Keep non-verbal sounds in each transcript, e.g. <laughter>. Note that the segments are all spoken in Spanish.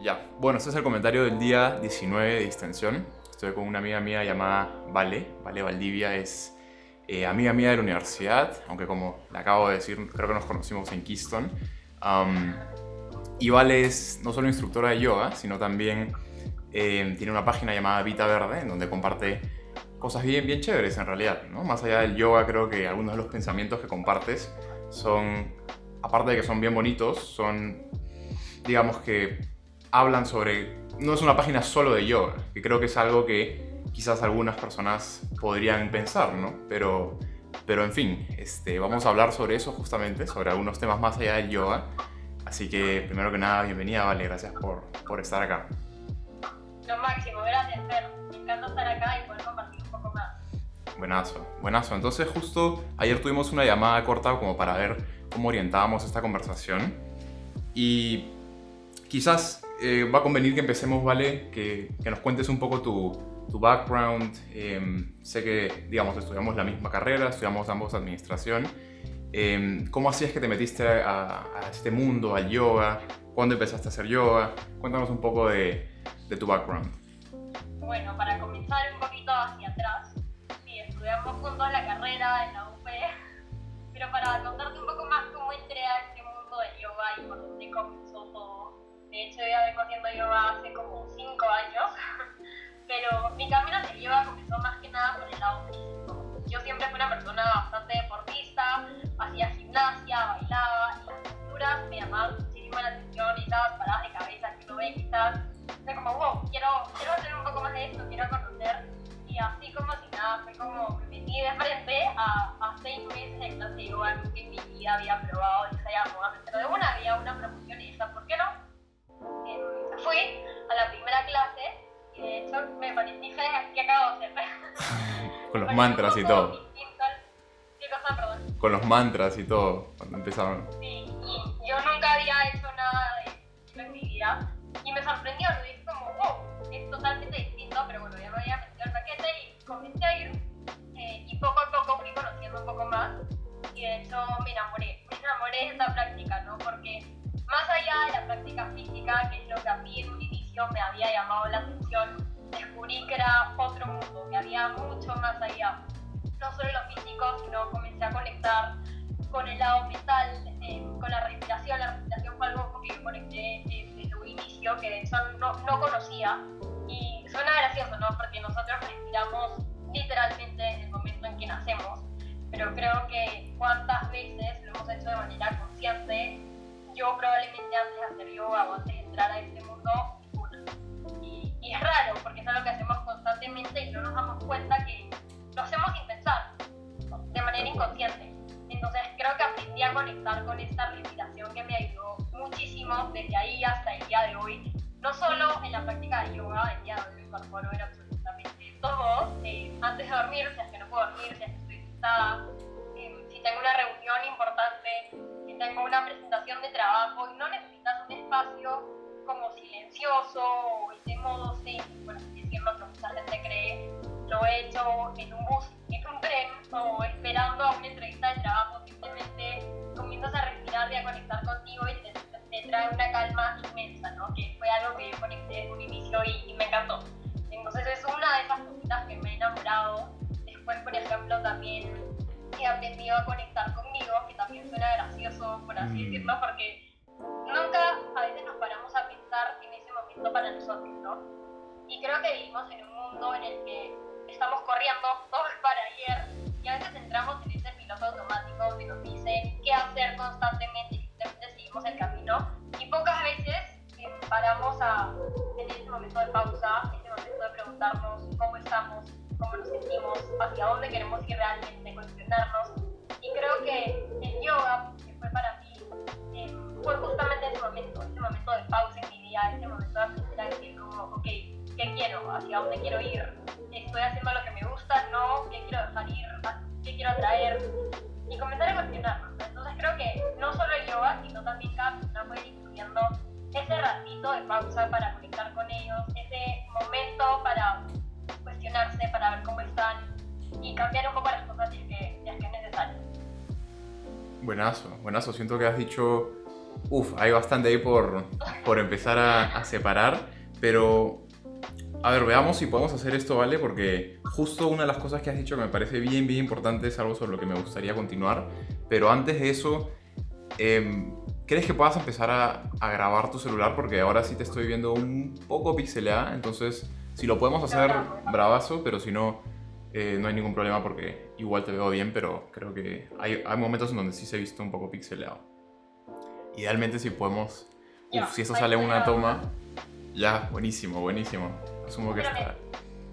Ya, bueno, este es el comentario del día 19 de distensión. Estoy con una amiga mía llamada Vale. Vale Valdivia es eh, amiga mía de la universidad, aunque como le acabo de decir, creo que nos conocimos en Keystone. Um, y Vale es no solo instructora de yoga, sino también eh, tiene una página llamada Vita Verde, en donde comparte cosas bien, bien chéveres en realidad. ¿no? Más allá del yoga, creo que algunos de los pensamientos que compartes son, aparte de que son bien bonitos, son, digamos que hablan sobre... No es una página solo de yoga, que creo que es algo que quizás algunas personas podrían pensar, ¿no? Pero, pero en fin, este, vamos a hablar sobre eso justamente, sobre algunos temas más allá del yoga. Así que primero que nada, bienvenida, Vale, gracias por, por estar acá. Lo máximo, gracias, Fer. Me encanta estar acá y poder compartir un poco más. Buenazo, buenazo. Entonces justo ayer tuvimos una llamada corta como para ver cómo orientábamos esta conversación. Y quizás eh, va a convenir que empecemos, ¿vale? Que, que nos cuentes un poco tu, tu background. Em, sé que, digamos, estudiamos la misma carrera, estudiamos ambos administración. Em, ¿Cómo hacías que te metiste a, a, este mundo, al yoga? ¿Cuándo empezaste a hacer yoga? Cuéntanos un poco de, de tu background. Bueno, para comenzar un poquito hacia atrás, sí, estudiamos juntos la carrera en la UP, <laughs> pero para contarte un poco más cómo entré a de hecho, ya vengo haciendo yoga hace como 5 años, <laughs> pero mi camino hacia yoga comenzó más que nada por el lado físico. Yo siempre fui una persona bastante deportista, hacía gimnasia, bailaba, y las posturas me llamaban muchísimo la atención y esas paradas de cabeza que uno ve quizás. Fue como, wow, quiero, quiero hacer un poco más de esto, quiero conocer. Y así como si nada, fue como me metí de frente a, a seis meses de clase de yoga, nunca en mi vida había probado, y dije, ya, pero de una había una promoción y dije, ¿por qué no? Con los mantras y todo. Con los mantras y todo, cuando empezaron. Sí, y yo nunca había hecho nada de en mi vida y me sorprendió, lo dije como, wow, es totalmente distinto, pero bueno, ya me había metido el paquete y comencé a ir eh, y poco a poco fui conociendo un poco más y de hecho me enamoré, me enamoré de esta práctica, ¿no? Porque más allá de la práctica física, que es lo que a mí en un inicio me había llamado la atención, descubrí que era otro mundo, mucho más allá. No solo lo físico, sino comencé a conectar con el lado mental, eh, con la respiración. La respiración fue algo que conecté desde un inicio, que de hecho no, no conocía. Y suena gracioso, ¿no? Porque nosotros respiramos literalmente en el momento en que nacemos. Pero creo que cuántas veces lo hemos hecho de manera consciente yo probablemente antes de hacer yoga o antes de entrar a este mundo, conectar con esta respiración que me ayudó muchísimo desde ahí hasta el día de hoy. No solo en la práctica de yoga, el día de hoy me incorporo en absolutamente todo. Eh, antes de dormir, si es que no puedo dormir, si es que estoy sentada, eh, si tengo una reunión importante, tengo una presentación de trabajo y no necesitas un espacio como silencioso o de modo sí, bueno, así decirlo que mucha gente cree, lo he hecho en un bus, en un tren o esperando a una entrevista de trabajo, comienzas a respirar y a conectar contigo y te, te trae una calma inmensa, ¿no? Que fue algo que yo conecté en un inicio y, y me encantó. Entonces es una de esas cositas que me he enamorado. Después, por ejemplo, también he aprendido a conectar conmigo, que también suena gracioso, por así mm. decirlo, porque nunca a veces nos paramos a pensar en ese momento para nosotros, ¿no? Y creo que vivimos en un mundo en el que estamos corriendo todo para ayer y a veces entramos en piloto automático que nos dice qué hacer constantemente y simplemente seguimos el camino y pocas veces eh, paramos a tener ese momento de pausa, ese momento de preguntarnos cómo estamos, cómo nos sentimos, hacia dónde queremos ir realmente, cuestionarnos. Y creo que el yoga, que fue para mí, eh, fue justamente ese momento, ese momento de pausa en mi día, ese momento de aprender a decir como, ok, ¿qué quiero? ¿Hacia dónde quiero ir? ¿Estoy haciendo lo que me gusta? ¿No? ¿Qué quiero dejar ir? ¿Qué quiero atraer? Y comenzar a cuestionarnos. Entonces creo que no solo el yoga, sino también cada persona puede ir incluyendo ese ratito de pausa para conectar con ellos, ese momento para cuestionarse, para ver cómo están y cambiar un poco las cosas si es que, es, que es necesario. Buenazo, buenazo. Siento que has dicho Uf, hay bastante ahí por, por empezar a, a separar, pero a ver, veamos si podemos hacer esto, ¿vale? Porque justo una de las cosas que has dicho que me parece bien, bien importante es algo sobre lo que me gustaría continuar. Pero antes de eso, em, ¿crees que puedas empezar a, a, grabar tu celular? Porque ahora sí te estoy viendo un poco pixelada. Entonces, si lo podemos hacer, bravazo, pero si no, eh, no hay ningún problema porque igual te veo bien. Pero creo que hay, hay momentos en donde sí se ha visto un poco pixelado. Idealmente, si podemos. Uf, si eso sale en una toma. Ya, buenísimo, buenísimo. Asumo que está.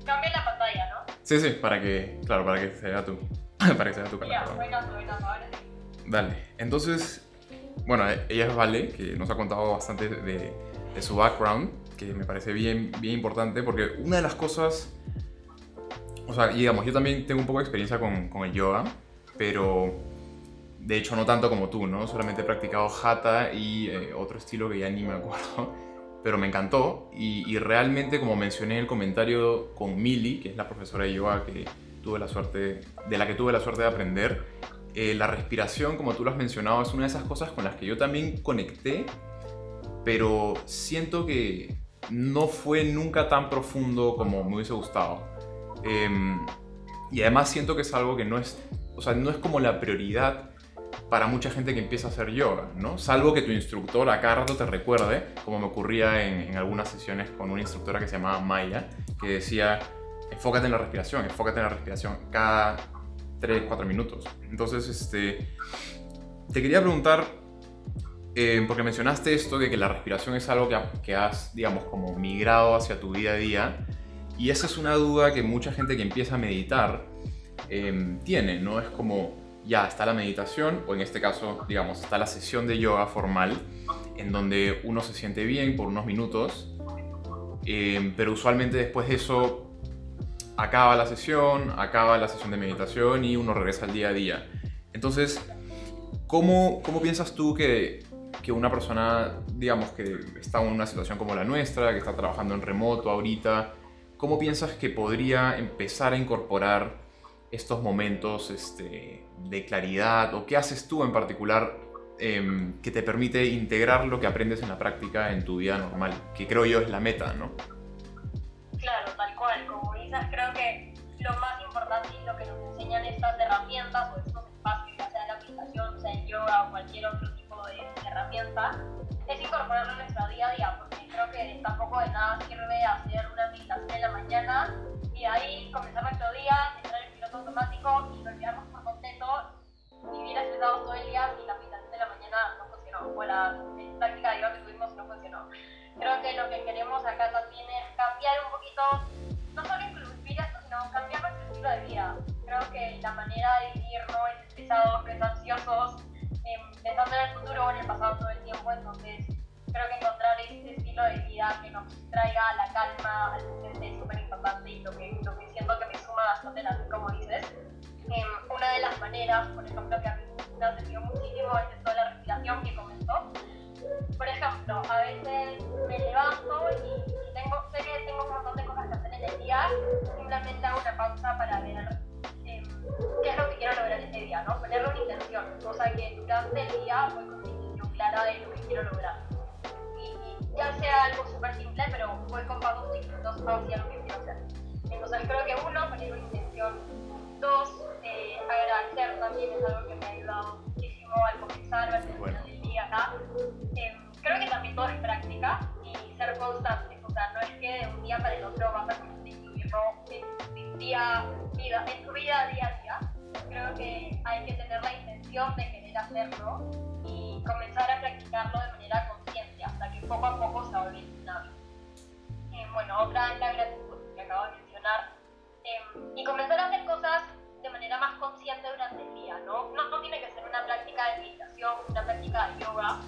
Cambia la pantalla, ¿no? Sí, sí, para que. Claro, para que se vea tu. <laughs> para que se vea tu cara. Ya, ahora sí. Dale. Entonces, bueno, ella es Vale, que nos ha contado bastante de, de, su background, que me parece bien, bien importante, porque una de las cosas. O sea, digamos, yo también tengo un poco de experiencia con, con el yoga, pero de hecho no tanto como tú, ¿no? Solamente he practicado hatha y eh, otro estilo que ya ni me acuerdo pero me encantó y, realmente como mencioné en el comentario con Mili, que es la profesora de yoga que tuve la suerte, de la que tuve la suerte de aprender, eh, la respiración, como tú lo has mencionado, es una de esas cosas con las que yo también conecté, pero siento que no fue nunca tan profundo como me hubiese gustado. Eh, y además siento que es algo que no es, o sea, no es como la prioridad para mucha gente que empieza a hacer yoga, ¿no? Salvo que tu instructor a cada rato te recuerde, como me ocurría en, algunas sesiones con una instructora que se llamaba Maya, que decía, enfócate en la respiración, enfócate en la respiración cada 3, 4 minutos. Entonces, este, te quería preguntar, eh, porque mencionaste esto de que la respiración es algo que, que has, digamos, como migrado hacia tu día a día, y esa es una duda que mucha gente que empieza a meditar eh, tiene, ¿no? Es como ya está la meditación, o en este caso, digamos, está la sesión de yoga formal, en donde uno se siente bien por unos minutos, eh, pero usualmente después de eso acaba la sesión, acaba la sesión de meditación y uno regresa al día a día. Entonces, ¿cómo, cómo piensas tú que, que una persona, digamos, que está en una situación como la nuestra, que está trabajando en remoto ahorita, ¿cómo piensas que podría empezar a incorporar estos momentos este, de claridad o qué haces tú en particular eh, que te permite integrar lo que aprendes en la práctica en tu vida normal, que creo yo es la meta, ¿no? Claro, tal cual, como dices, creo que lo más importante y lo que nos enseñan estas herramientas o estos espacios, ya sea la aplicación, sea el yoga o cualquier otro tipo de, herramienta, es incorporarlo en nuestro día a día, porque creo que tampoco de nada sirve hacer una meditación en la mañana y ahí comenzar nuestro día, entrar en piloto automático y olvidarnos por completo, vivir estresados todo el día y la meditación de la mañana no funcionó, o la práctica de yoga que tuvimos no funcionó. Creo que lo que queremos acá también es cambiar un poquito, no solo incluir esto, sino cambiar nuestro estilo de vida. Creo que la manera de vivir no es estresados, no es ansiosos, eh, pensando en el futuro o en el pasado todo el tiempo, entonces creo que encontrar este estilo de vida que nos traiga la calma al presente es súper importante y lo que, lo que siento que me suma bastante la como dices. Eh, una de las maneras, por ejemplo, que a mí me ha servido muchísimo es esto de la respiración que comentó. Por ejemplo, a veces me levanto y, y tengo, sé que tengo un montón de cosas que hacer en el día, simplemente hago una pausa para ver eh, qué es lo que quiero lograr ese día, ¿no? Ponerle una intención, cosa que durante el día voy con una intención clara de lo que quiero lograr ya sea algo súper simple, pero voy con pasos distintos hacia lo que quiero hacer. Entonces creo que uno, poner una intención. Dos, eh, agradecer también es algo que me ha ayudado muchísimo al comenzar, al final del día acá. Eh, creo que también todo es práctica y ser constante. O sea, no es que de un día para el otro vas a incluirlo en, en, día, vida, en tu vida día a día. Creo que hay que tener la intención de querer hacerlo y comenzar a practicarlo de manera consciente hasta que poco a poco se un hábito. Eh, bueno, otra es la gratitud que acabo de mencionar. Eh, y comenzar a hacer cosas de manera más consciente durante el día, ¿no? No, no tiene que ser una práctica de meditación, una práctica de yoga.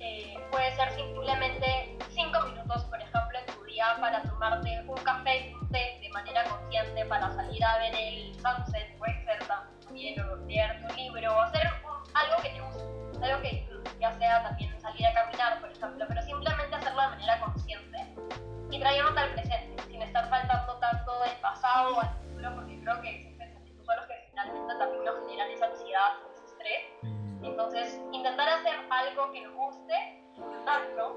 Eh, puede ser simplemente 5 minutos, por ejemplo, en tu día para tomarte un café, un té de manera consciente, para salir a ver el sunset, puede ser también, o leer tu libro, o hacer un, algo que te guste, algo que discapacidad sea también salir a caminar, por ejemplo, pero simplemente hacerlo de manera consciente y traernos al presente, sin estar faltando tanto del pasado o al futuro, porque creo que existen actitudes los que finalmente también nos generan esa ansiedad, ese estrés. Mm. Entonces, intentar hacer algo que nos guste, disfrutarlo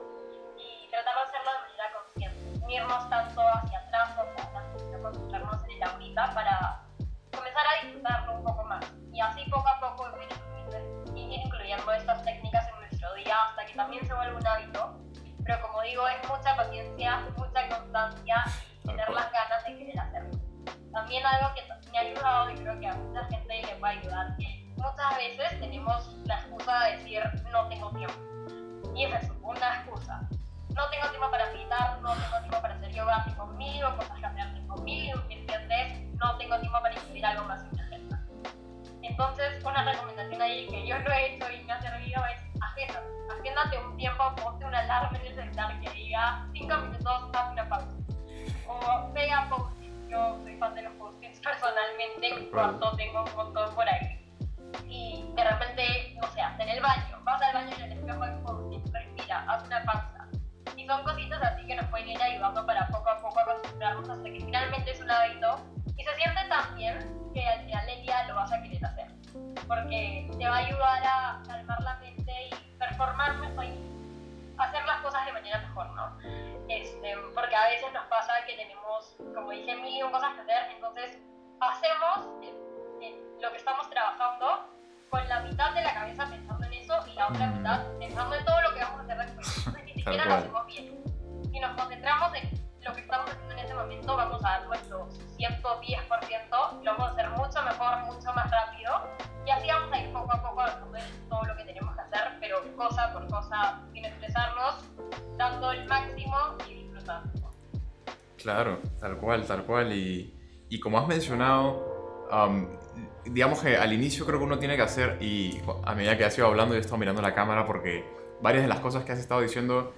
y tratar de hacerlo de manera consciente, unirnos tanto paciencia, mucha constancia y tener las ganas de querer hacerlo. También algo que me ha ayudado y creo que a mucha gente le puede ayudar, que muchas veces tenemos la excusa de decir no tengo tiempo. Y es eso, una excusa. No tengo tiempo para meditar, no tengo tiempo para hacer yoga, tengo mil cosas que hacer, tengo mil pendientes, no tengo tiempo para escribir algo más en mi agenda. Entonces, una recomendación ahí que yo lo he hecho y me ha servido es agenda. Agéndate un tiempo, ponte una alarma en el celular que diga 5 minutos, haz una pausa. O pega post Yo soy fan de los post-its <laughs> personalmente, en cuarto tengo un montón por ahí y de repente, no sé, hasta en el baño, vas al baño y en el espejo hay respira, haz una pausa. Y son cositas así que nos pueden ir ayudando para poco a poco acostumbrarnos hasta que finalmente es un hábito y se siente tan bien que al final del día lo vas a querer hacer. Porque te va a ayudar a calmar la mente y mejor y hacer las cosas de manera mejor, ¿no? Este, porque a veces nos pasa que tenemos, como dije, mil cosas que hacer, entonces hacemos lo que estamos trabajando con la mitad de la cabeza pensando en eso y la otra mm. mitad pensando en todo lo que vamos a hacer después. Entonces <laughs> ni siquiera lo hacemos bien. Si nos concentramos en lo que estamos haciendo en ese momento, vamos a dar nuestro 110%, lo vamos a hacer mucho mejor, mucho más rápido y así vamos a ir poco a poco a todo lo que tenemos que hacer, pero cosa por cosa, sin estresarnos, dando el máximo y disfrutando. Claro, tal cual, tal cual. Y, y como has mencionado, um, digamos que al inicio creo que uno tiene que hacer, y a medida que has ido hablando, yo he estado mirando la cámara porque varias de las cosas que has estado diciendo,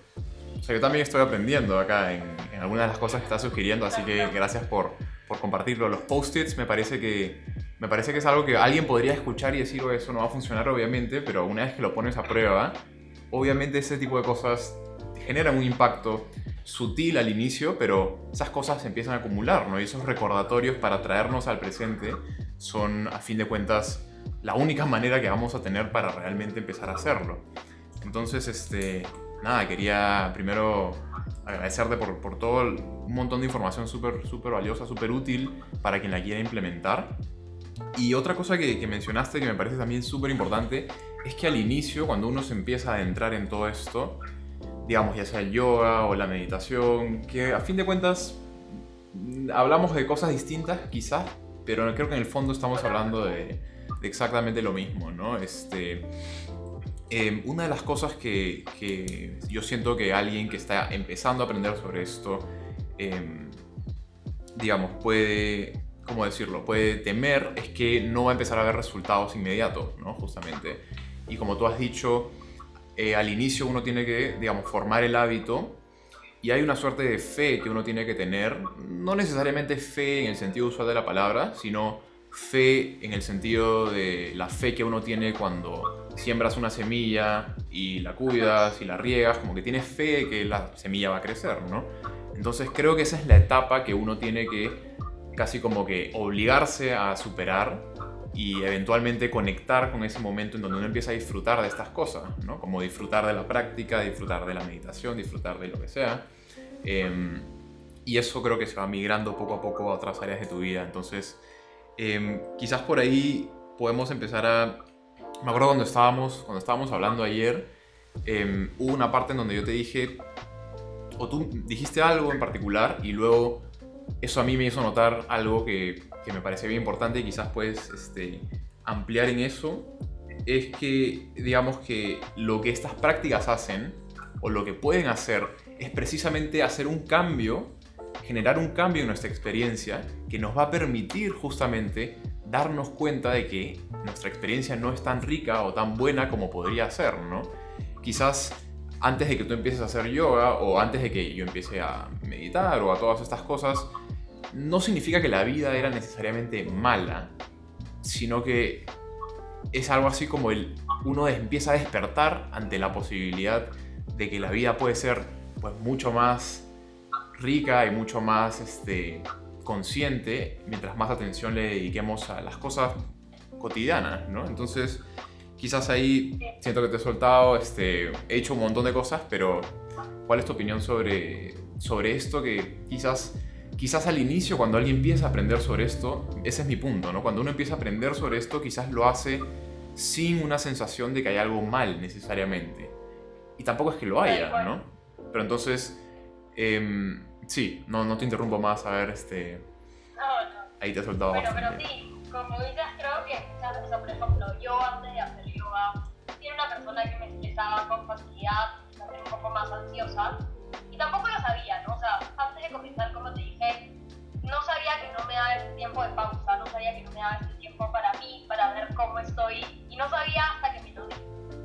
o sea, yo también estoy aprendiendo acá en, algunas de las cosas que estás sugiriendo, así que gracias por, por compartirlo. Los post-its me parece que me parece que es algo que alguien podría escuchar y decir, oh, eso no va a funcionar obviamente, pero una vez que lo pones a prueba, obviamente ese tipo de cosas generan un impacto sutil al inicio, pero esas cosas se empiezan a acumular, ¿no? Y esos recordatorios para traernos al presente son, a fin de cuentas, la única manera que vamos a tener para realmente empezar a hacerlo. Entonces, este, nada, quería primero agradecerte por, por todo un montón de información súper súper valiosa, súper útil para quien la quiera implementar. Y otra cosa que, que mencionaste que me parece también súper importante es que al inicio, cuando uno se empieza a adentrar en todo esto, digamos, ya sea el yoga o la meditación, que a fin de cuentas hablamos de cosas distintas quizás, pero creo que en el fondo estamos hablando de, exactamente lo mismo, ¿no? Este, em, una de las cosas que, que, yo siento que alguien que está empezando a aprender sobre esto, em, digamos, puede, ¿cómo decirlo? Puede temer es que no va a empezar a ver resultados inmediatos, ¿no? Justamente. Y como tú has dicho, eh, al inicio uno tiene que, digamos, formar el hábito y hay una suerte de fe que uno tiene que tener, no necesariamente fe en el sentido usual de la palabra, sino fe en el sentido de la fe que uno tiene cuando siembras una semilla y la cuidas y la riegas, como que tienes fe de que la semilla va a crecer, ¿no? Entonces creo que esa es la etapa que uno tiene que casi como que obligarse a superar y eventualmente conectar con ese momento en donde uno empieza a disfrutar de estas cosas, ¿no? Como disfrutar de la práctica, disfrutar de la meditación, disfrutar de lo que sea. Em, y eso creo que se va migrando poco a poco a otras áreas de tu vida. Entonces, em, quizás por ahí podemos empezar a... Me acuerdo cuando estábamos, cuando estábamos hablando ayer, em, hubo una parte en donde yo te dije, o tú dijiste algo en particular y luego eso a mí me hizo notar algo que que me parece bien importante y quizás puedes este, ampliar en eso, es que digamos que lo que estas prácticas hacen o lo que pueden hacer es precisamente hacer un cambio, generar un cambio en nuestra experiencia que nos va a permitir justamente darnos cuenta de que nuestra experiencia no es tan rica o tan buena como podría ser, ¿no? Quizás antes de que tú empieces a hacer yoga o antes de que yo empiece a meditar o a todas estas cosas, no significa que la vida era necesariamente mala, sino que es algo así como el uno empieza a despertar ante la posibilidad de que la vida puede ser pues mucho más rica y mucho más este, consciente mientras más atención le dediquemos a las cosas cotidianas, ¿no? Entonces, quizás ahí siento que te he soltado, este, he hecho un montón de cosas, pero ¿cuál es tu opinión sobre, sobre esto que quizás quizás al inicio, cuando alguien empieza a aprender sobre esto, ese es mi punto, ¿no? Cuando uno empieza a aprender sobre esto, quizás lo hace sin una sensación de que hay algo mal necesariamente. Y tampoco es que lo haya, ¿no? Pero entonces, em, sí, no, no te interrumpo más, a ver, este... No, no. Ahí te he soltado Bueno, pero bastante. sí, como dices, creo que muchas veces, por ejemplo, yo antes de hacer yoga, era una persona que me estresaba con facilidad, también un poco más ansiosa, y tampoco lo sabía, ¿no? O sea, antes de comenzar, como te dije, no sabía que no me daba ese tiempo de pausa, no sabía que no me daba ese tiempo para mí, para ver cómo estoy, y no sabía hasta que me lo di.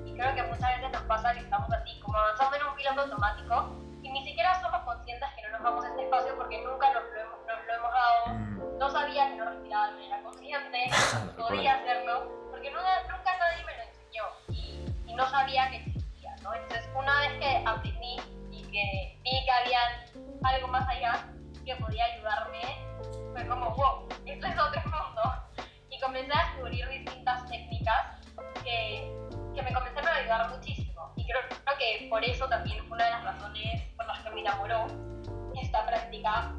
Y creo que muchas veces nos pasa que estamos así, como avanzando en un piloto automático, ni siquiera somos conscientes que no nos damos este espacio porque nunca nos lo hemos, nos lo hemos dado. Mm, no sabía que no respiraba de manera consciente, <laughs> podía hacerlo, porque nunca, nunca nadie me lo enseñó y, y no sabía que existía, ¿no? Entonces, una vez que aprendí y que vi que había algo más allá que podía ayudarme, fue como, wow, esto es otro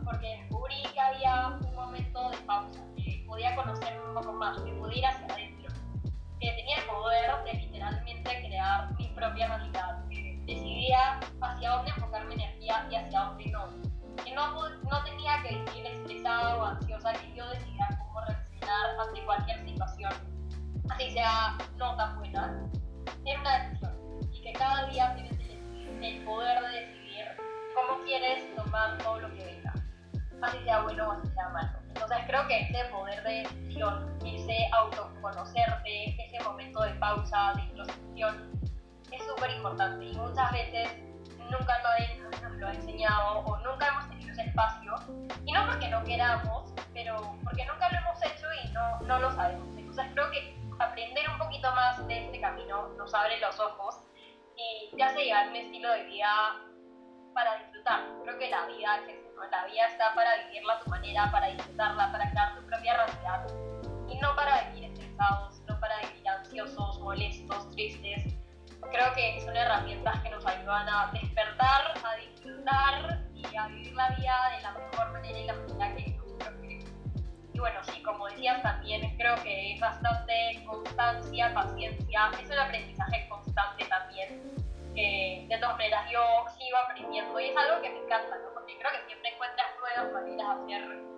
porque descubrí que había un momento de pausa, que podía conocerme un poco más, que podía ir hacia adentro, que tenía el poder de literalmente crear mi propia realidad, que decidía hacia dónde enfocar mi energía y hacia dónde no. Que no, no tenía que vivir estresada o ansiosa, que yo decidiera cómo reaccionar ante cualquier situación, así sea no tan buena, era una decisión y que cada día tienes el, el poder de decidir cómo quieres tomar todo lo que venga, así sea bueno o así sea malo. Entonces creo que ese poder de decisión, ese autoconocerte, ese momento de pausa, de introspección, es súper importante y muchas veces nunca nadie nos lo ha enseñado o nunca hemos tenido ese espacio y no porque no queramos, pero porque nunca lo hemos hecho y no, no lo sabemos. Entonces creo que aprender un poquito más de este camino nos abre los ojos y te hace llevar un estilo de vida para disfrutar. Creo que la vida es ¿no? La vida está para vivirla a tu manera, para disfrutarla, para crear tu propia realidad. Y no para vivir estresados, no para vivir ansiosos, molestos, tristes. Creo que son herramientas que nos ayudan a despertar, a disfrutar y a vivir la vida de la mejor manera y la manera que nosotros queremos. Y bueno, sí, como decías también, creo que es bastante constancia, paciencia, es un aprendizaje constante también de todas maneras yo sigo aprendiendo y es algo que me encanta, ¿no? Porque creo que siempre encuentras nuevas maneras de hacer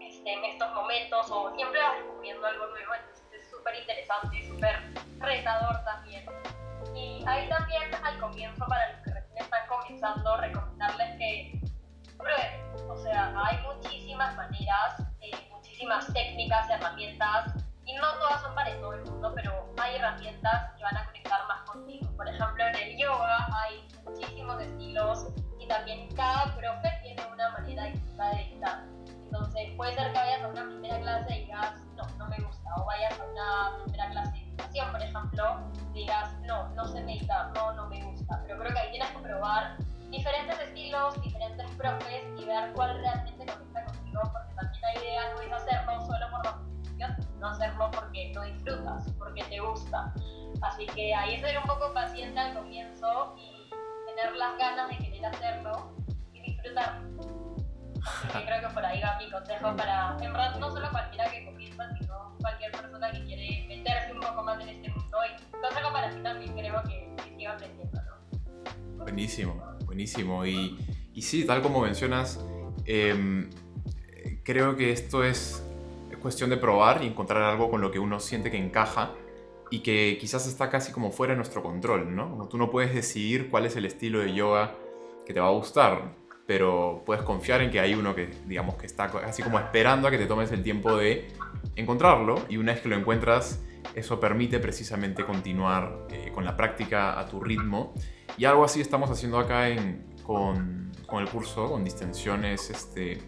este, en estos momentos o siempre vas descubriendo algo nuevo, entonces es súper interesante, súper retador también. Y ahí también al comienzo, para los que recién están comenzando, recomendarles que prueben, o sea, hay muchísimas maneras, eh, muchísimas técnicas, herramientas y no todas son para todo el mundo, pero hay herramientas que van a también cada profe tiene una manera distinta de dictar. Entonces, puede ser que vayas a una primera clase y digas, no, no me gusta, o vayas a una primera clase de meditación, por ejemplo, y digas, no, no sé meditar, no, no me gusta. Pero creo que ahí tienes que probar diferentes estilos, diferentes profes y ver cuál realmente conecta contigo, porque también la idea no es hacerlo solo por la no hacerlo porque lo disfrutas, porque te gusta. Así que ahí ser un poco paciente al comienzo y tener las ganas de querer hacerlo y disfrutar. Así que creo que por ahí va mi consejo para, en verdad, no solo cualquiera que comienza, sino cualquier persona que quiere meterse un poco más en este mundo. Y consejo para ti también creo que, que siga aprendiendo, ¿no? Buenísimo, buenísimo. Y, y sí, tal como mencionas, em, creo que esto es cuestión de probar y encontrar algo con lo que uno siente que encaja y que quizás está casi como fuera de nuestro control, ¿no? Tú no puedes decidir cuál es el estilo de yoga que te va a gustar, pero puedes confiar en que hay uno que, digamos, que está así como esperando a que te tomes el tiempo de encontrarlo y una vez que lo encuentras, eso permite precisamente continuar eh, con la práctica a tu ritmo y algo así estamos haciendo acá con, con el curso, con distensiones, este,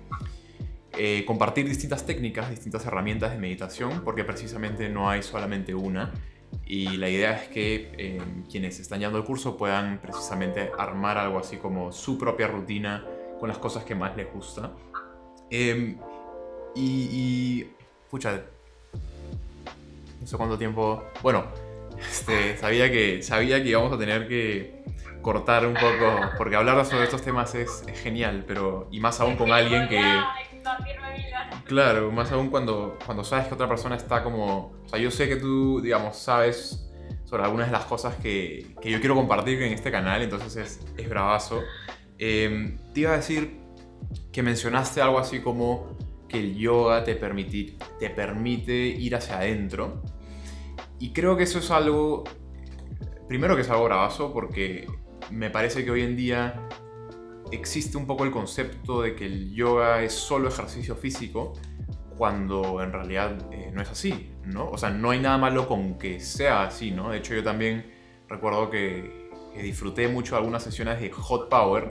eh, compartir distintas técnicas, distintas herramientas de meditación, porque precisamente no hay solamente una. Y la idea es que eh, quienes están llevando el curso puedan precisamente armar algo así como su propia rutina con las cosas que más les gusta. Eh, y, y, no sé cuánto tiempo... Bueno, <laughs> este, sabía, que, sabía que íbamos a tener que cortar un poco, porque hablar sobre estos temas es, es genial, pero y más aún con alguien que... Claro, más aún cuando, cuando sabes que otra persona está como... O sea, yo sé que tú, digamos, sabes sobre algunas de las cosas que, que yo quiero compartir en este canal, entonces es, es bravazo. Em, te iba a decir que mencionaste algo así como que el yoga te, te permite ir hacia adentro. Y creo que eso es algo, primero que es algo bravazo, porque me parece que hoy en día existe un poco el concepto de que el yoga es solo ejercicio físico, cuando en realidad eh, no es así, ¿no? O sea, no hay nada malo con que sea así, ¿no? De hecho, yo también recuerdo que, disfruté mucho algunas sesiones de Hot Power,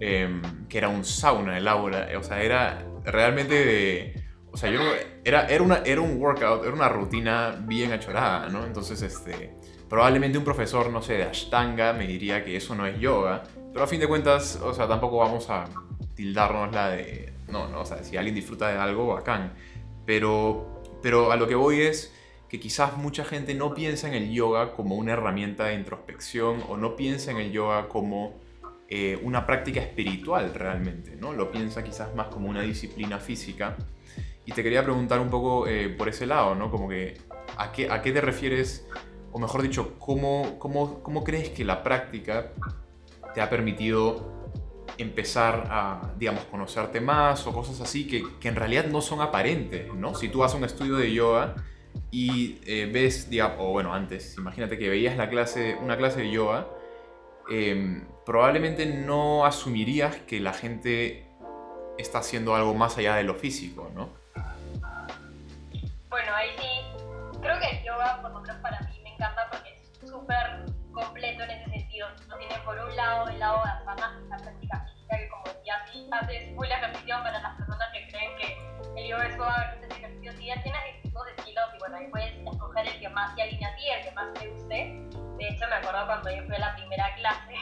em, que era un sauna el aula, o sea, era realmente de... O sea, yo era, era, una, era un workout, era una rutina bien achorada, ¿no? Entonces, este, probablemente un profesor, no sé, de Ashtanga me diría que eso no es yoga, pero a fin de cuentas, o sea, tampoco vamos a tildarnos la de... No, no, o sea, si alguien disfruta de algo, bacán. Pero, pero a lo que voy es que quizás mucha gente no piensa en el yoga como una herramienta de introspección o no piensa en el yoga como eh, una práctica espiritual realmente, ¿no? Lo piensa quizás más como una disciplina física. Y te quería preguntar un poco eh, por ese lado, ¿no? Como que, ¿a qué, ¿a qué te refieres? O mejor dicho, ¿cómo, cómo, cómo crees que la práctica te ha permitido empezar a, digamos, conocerte más o cosas así que, que, en realidad no son aparentes, ¿no? Si tú a un estudio de yoga y eh, ves, digamos, o bueno, antes, imagínate que veías la clase, una clase de yoga, em, probablemente no asumirías que la gente está haciendo algo más allá de lo físico, ¿no? Lado el lado de la práctica física, que como decía, sí haces full ejercicio para las personas que creen que el yoga es suave, no ejercicio, sí ya tienes distintos estilos y bueno, ahí puedes escoger el que más te alinea a ti, el que más te guste. De hecho, me acuerdo cuando yo fui a la primera clase,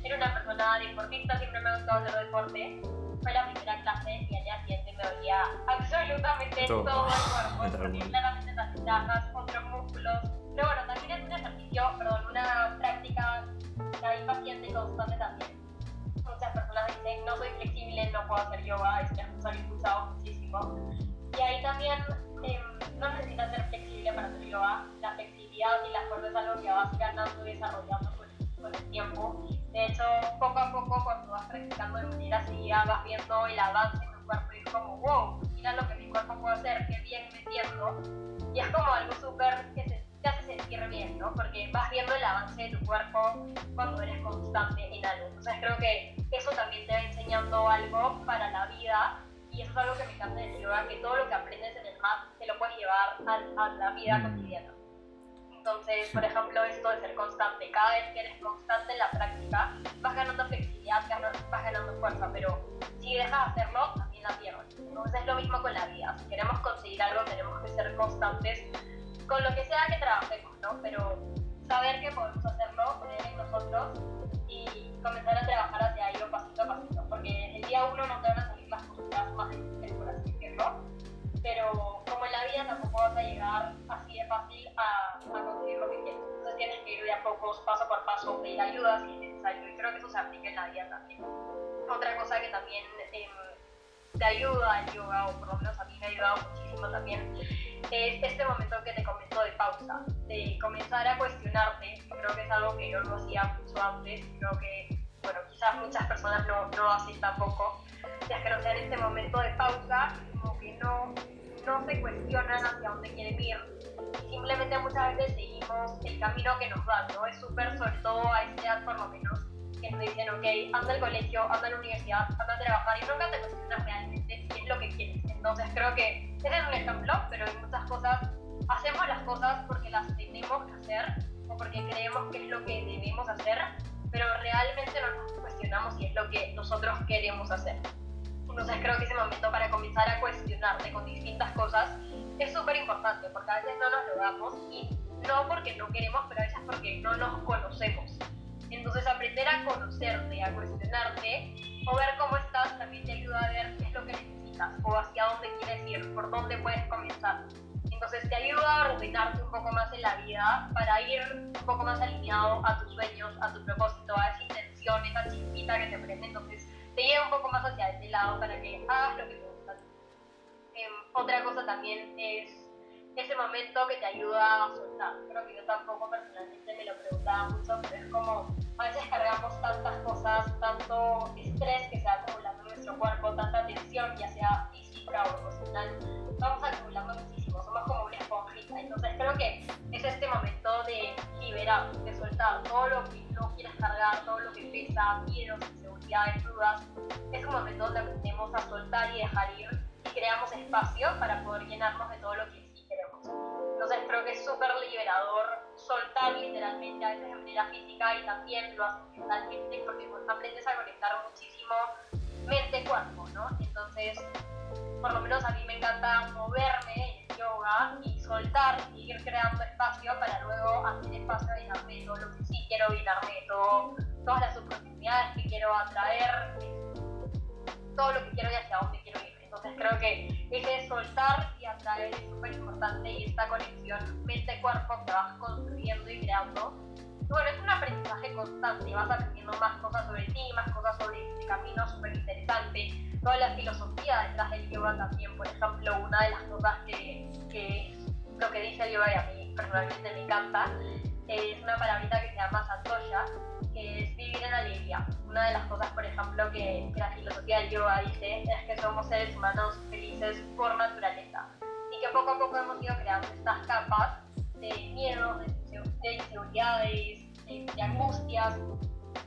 <laughs> era una persona deportista, siempre me ha gustado hacer deporte. Fue la primera clase y al día siguiente me dolía absolutamente todo, todo el cuerpo, <laughs> claramente las otros músculos, pero bueno, también es un ejercicio, perdón, una práctica ahí paciente constante también. Muchas personas dicen, no soy flexible, no puedo hacer yoga, es que he escuchado muchísimo. Y ahí también eh, no necesitas ser flexible para hacer yoga. La flexibilidad y la fuerza es algo que vas ganando y desarrollando con, el tiempo. De hecho, poco a poco, cuando vas practicando de manera seguida, vas viendo el avance en tu cuerpo y es como, wow, mira lo que mi cuerpo puede hacer, qué bien me siento. Y es como algo súper que se te hace sentir bien, ¿no? Porque vas viendo el avance de tu cuerpo cuando eres constante en algo. Entonces creo que eso también te va enseñando algo para la vida y eso es algo que me encanta del yoga, que todo lo que aprendes en el mat te lo puedes llevar a, la vida mm. cotidiana. Entonces, por ejemplo, esto de ser constante, cada vez que eres constante en la práctica, vas ganando flexibilidad, vas ganando fuerza, pero si dejas de hacerlo, también la pierdes. Entonces es lo mismo con la vida. Si queremos conseguir algo, tenemos que ser constantes con lo que sea que trabajemos, ¿no? Pero saber que podemos hacerlo, en nosotros y comenzar a trabajar hacia ello pasito a pasito, porque el día uno no te van a salir las cosas más difíciles, por así decirlo, pero como en la vida tampoco vas a llegar así de fácil a, a conseguir lo que quieres. Entonces tienes que ir de a pocos, paso por paso, pedir ayuda si es necesario, y creo que eso se aplica en la vida también. Otra cosa que también eh, te ayuda el yoga, o por lo menos a mí me ha ayudado muchísimo también, es este momento que te comento de pausa, de comenzar a cuestionarte. Creo que es algo que yo no hacía mucho antes, creo que, bueno, quizás muchas personas no, no hacen tampoco. Ya que no sea en este momento de pausa, como que no, no se cuestionan hacia dónde quieren ir. Y simplemente muchas veces seguimos el camino que nos dan, ¿no? Es súper, sobre todo a esta edad por lo menos, que nos dicen, ok, anda al colegio, anda a la universidad, anda a trabajar y nunca te cuestionas realmente qué es lo que quieres. Entonces creo que ese es un ejemplo, pero en muchas cosas hacemos las cosas porque las tenemos que hacer o porque creemos que es lo que debemos hacer, pero realmente no nos cuestionamos si es lo que nosotros queremos hacer. Entonces creo que ese momento para comenzar a cuestionarte con distintas cosas es súper importante porque a veces no nos lo damos y no porque no queremos, pero a veces porque no nos conocemos. Entonces aprender a conocerte, a cuestionarte o ver cómo estás también te ayuda a ver qué es lo que necesitas o hacia dónde quieres ir, por dónde puedes comenzar. Entonces te ayuda a ordenarte un poco más en la vida para ir un poco más alineado a tus sueños, a tu propósito, a esa intención, esa chispita que te prende. Entonces te lleva un poco más hacia ese lado para que hagas lo que te gusta. Em, otra cosa también es ese momento que te ayuda a soltar. Creo que yo tampoco personalmente me lo preguntaba mucho, pero es como a veces cargamos tantas cosas, tanto nuestro cuerpo tanta tensión, ya sea física o emocional, vamos acumulando muchísimo, somos como una esponjita. Entonces creo que es este momento de liberar, de soltar todo lo que no quieras cargar, todo lo que pesa, miedos, inseguridades, dudas. Es un momento donde aprendemos a soltar y dejar ir y creamos espacio para poder llenarnos de todo lo que sí queremos. Entonces creo que es súper liberador soltar literalmente, a veces de manera física y también lo haces mentalmente porque aprendes a conectar muchísimo mente-cuerpo, ¿no? Entonces, por lo menos a mí me encanta moverme en yoga y soltar y ir creando espacio para luego hacer espacio y llenarme todo lo que sí quiero, llenarme todo, todas las oportunidades que quiero atraer, todo lo que quiero y hacia dónde quiero ir. Entonces creo que ese soltar y atraer es súper importante y esta conexión mente-cuerpo que vas construyendo y creando. Bueno, es un aprendizaje constante, vas aprendiendo más cosas sobre ti, más cosas sobre este camino súper interesante toda la filosofía detrás del yoga también. Por ejemplo, una de las cosas que, que lo que dice el yoga y a mí personalmente me encanta es una palabrita que se llama Santoya, que es vivir en alegría. Una de las cosas, por ejemplo, que, la filosofía del yoga dice es que somos seres humanos felices por naturaleza y que poco a poco hemos ido creando estas capas de miedos, de, inseguridades, de, angustias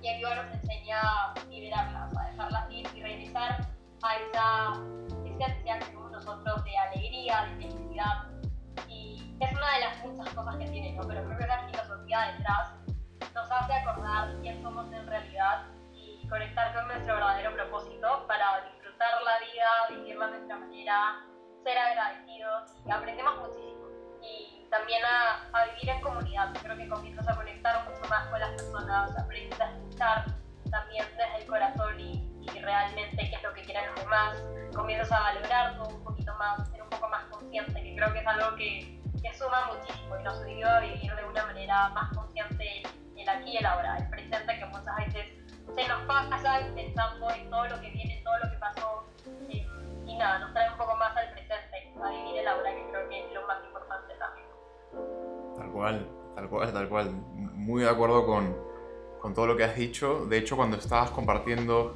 y el yoga nos enseña a liberarlas, a dejarlas ir y regresar a esa esencia que tenemos nosotros de alegría, de felicidad. Y es una de las muchas cosas que tiene, ¿no? Pero creo que la filosofía detrás nos hace acordar quién somos en realidad y conectar con nuestro verdadero propósito para disfrutar la vida, vivirla de nuestra manera, ser agradecidos y aprendemos muchísimo. Y también a, a vivir en comunidad. Creo que comienzas a conectar mucho más con las personas, aprendes a escuchar también desde el corazón y y realmente qué es lo que quieren los demás, comienzas a valorar todo un poquito más, ser un poco más consciente, que creo que es algo que, que suma muchísimo y nos ayuda a vivir de una manera más consciente el aquí y el ahora, el presente que muchas veces se nos pasa pensando en todo lo que viene, todo lo que pasó eh, y nada, nos trae un poco más al presente, a vivir el ahora, que creo que es lo más importante cual, tal cual, tal cual. Muy de acuerdo con, con todo lo que has dicho. De hecho, cuando estabas compartiendo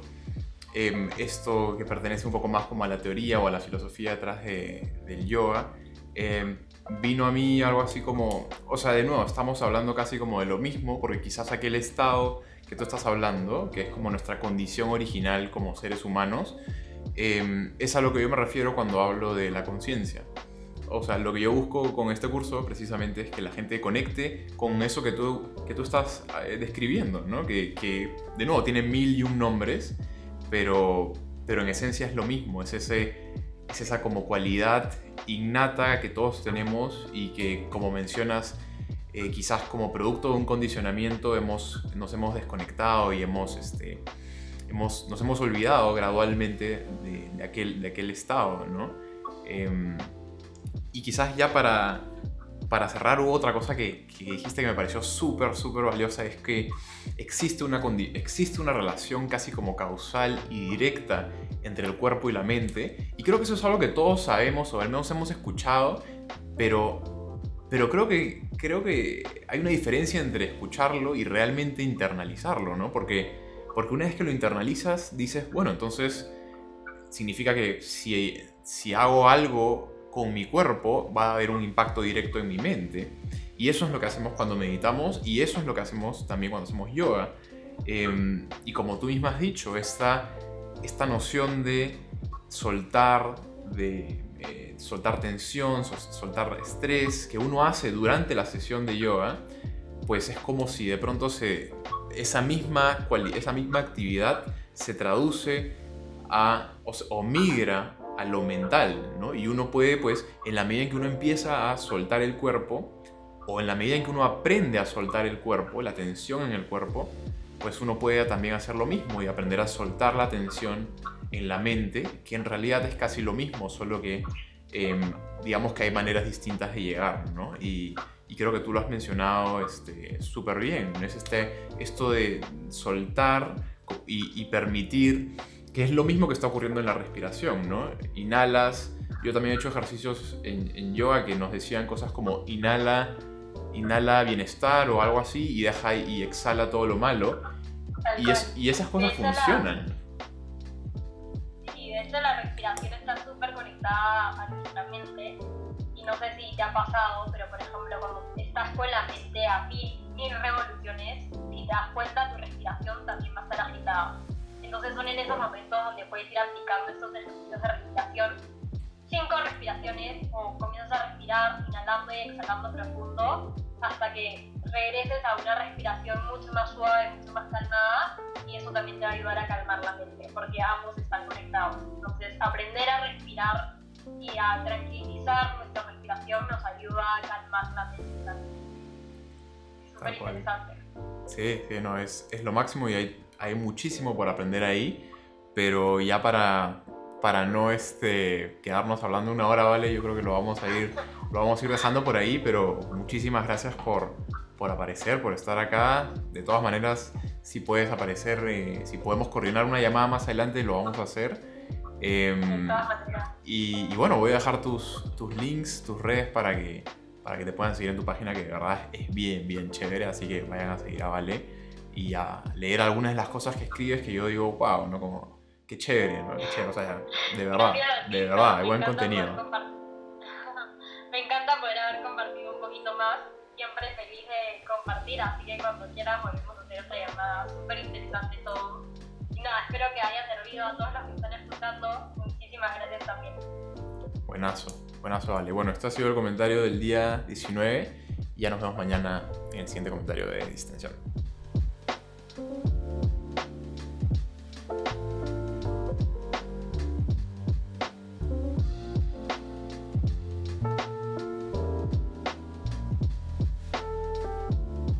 Em, esto que pertenece un poco más como a la teoría o a la filosofía detrás del yoga, em, vino a mí algo así como, o sea, de nuevo, estamos hablando casi como de lo mismo, porque quizás aquel estado que tú estás hablando, que es como nuestra condición original como seres humanos, em, es a lo que yo me refiero cuando hablo de la conciencia. O sea, lo que yo busco con este curso precisamente es que la gente conecte con eso que tú, que tú estás eh, describiendo, ¿no? Que, que, de nuevo, tiene mil y un nombres, pero, pero en esencia es lo mismo, es, ese, es esa como cualidad innata que todos tenemos y que como mencionas, eh, quizás como producto de un condicionamiento hemos, nos hemos desconectado y hemos, este, hemos, nos hemos olvidado gradualmente de, aquel, de aquel estado, ¿no? Em, y quizás ya para, para cerrar, hubo otra cosa que, dijiste que me pareció súper, súper valiosa, es que existe una, existe una relación casi como causal y directa entre el cuerpo y la mente. Y creo que eso es algo que todos sabemos o al menos hemos escuchado, pero, pero creo, que, creo que hay una diferencia entre escucharlo y realmente internalizarlo, ¿no? Porque, porque una vez que lo internalizas, dices, bueno, entonces significa que si, si hago algo con mi cuerpo va a haber un impacto directo en mi mente. Y eso es lo que hacemos cuando meditamos y eso es lo que hacemos también cuando hacemos yoga. Em, y como tú misma has dicho, esta, esta noción de soltar, de eh, soltar tensión, soltar estrés que uno hace durante la sesión de yoga, pues es como si de pronto se, esa, misma, esa misma actividad se traduce a, o migra a lo mental, ¿no? Y uno puede, pues, en la medida en que uno empieza a soltar el cuerpo, o en la medida en que uno aprende a soltar el cuerpo, la tensión en el cuerpo, pues uno puede también hacer lo mismo y aprender a soltar la tensión en la mente, que en realidad es casi lo mismo, solo que em, digamos que hay maneras distintas de llegar, ¿no? Y, creo que tú lo has mencionado súper este, bien, es este, esto de soltar y, y permitir que es lo mismo que está ocurriendo en la respiración, ¿no? Inhalas, yo también he hecho ejercicios en, yoga que nos decían cosas como inhala, inhala bienestar o algo así y deja y exhala todo lo malo. Y, es, y esas cosas funcionan. Sí, de hecho la respiración está súper conectada a nuestra mente y no sé si te ha pasado, pero por ejemplo cuando estás con la mente a mil, mil revoluciones, si te das cuenta tu respiración también va a estar agitada Entonces son en esos momentos donde puedes ir aplicando estos ejercicios de respiración. Cinco respiraciones o comienzas a respirar inhalando y exhalando profundo hasta que regreses a una respiración mucho más suave, mucho más calmada y eso también te va a ayudar a calmar la mente porque ambos están conectados. Entonces aprender a respirar y a tranquilizar nuestra respiración nos ayuda a calmar la mente también. Súper interesante. Sí, sí, no, es, es lo máximo y hay, hay muchísimo por aprender ahí, pero ya para, para no este, quedarnos hablando una hora, ¿vale? Yo creo que lo vamos a ir, lo vamos a ir dejando por ahí, pero muchísimas gracias por, por aparecer, por estar acá. De todas maneras, si puedes aparecer, eh, si podemos coordinar una llamada más adelante, lo vamos a hacer. Em, y, y, bueno, voy a dejar tus, tus links, tus redes para que, para que te puedan seguir en tu página, que de verdad es bien, bien chévere. Así que vayan a seguir a Vale y a leer algunas de las cosas que escribes que yo digo, wow, ¿no? Como, qué chévere, ¿no? Qué chévere, o sea, de verdad, de verdad, hay buen contenido. <laughs> Me encanta poder haber compartido un poquito más, siempre feliz de compartir, así que cuando quieras volvemos a hacer otra llamada, súper interesante todo. Y nada, espero que haya servido a todos los que están escuchando, muchísimas gracias también. Buenazo, buenazo, vale. Bueno, este ha sido el comentario del día 19 y ya nos vemos mañana en el siguiente comentario de Distensión.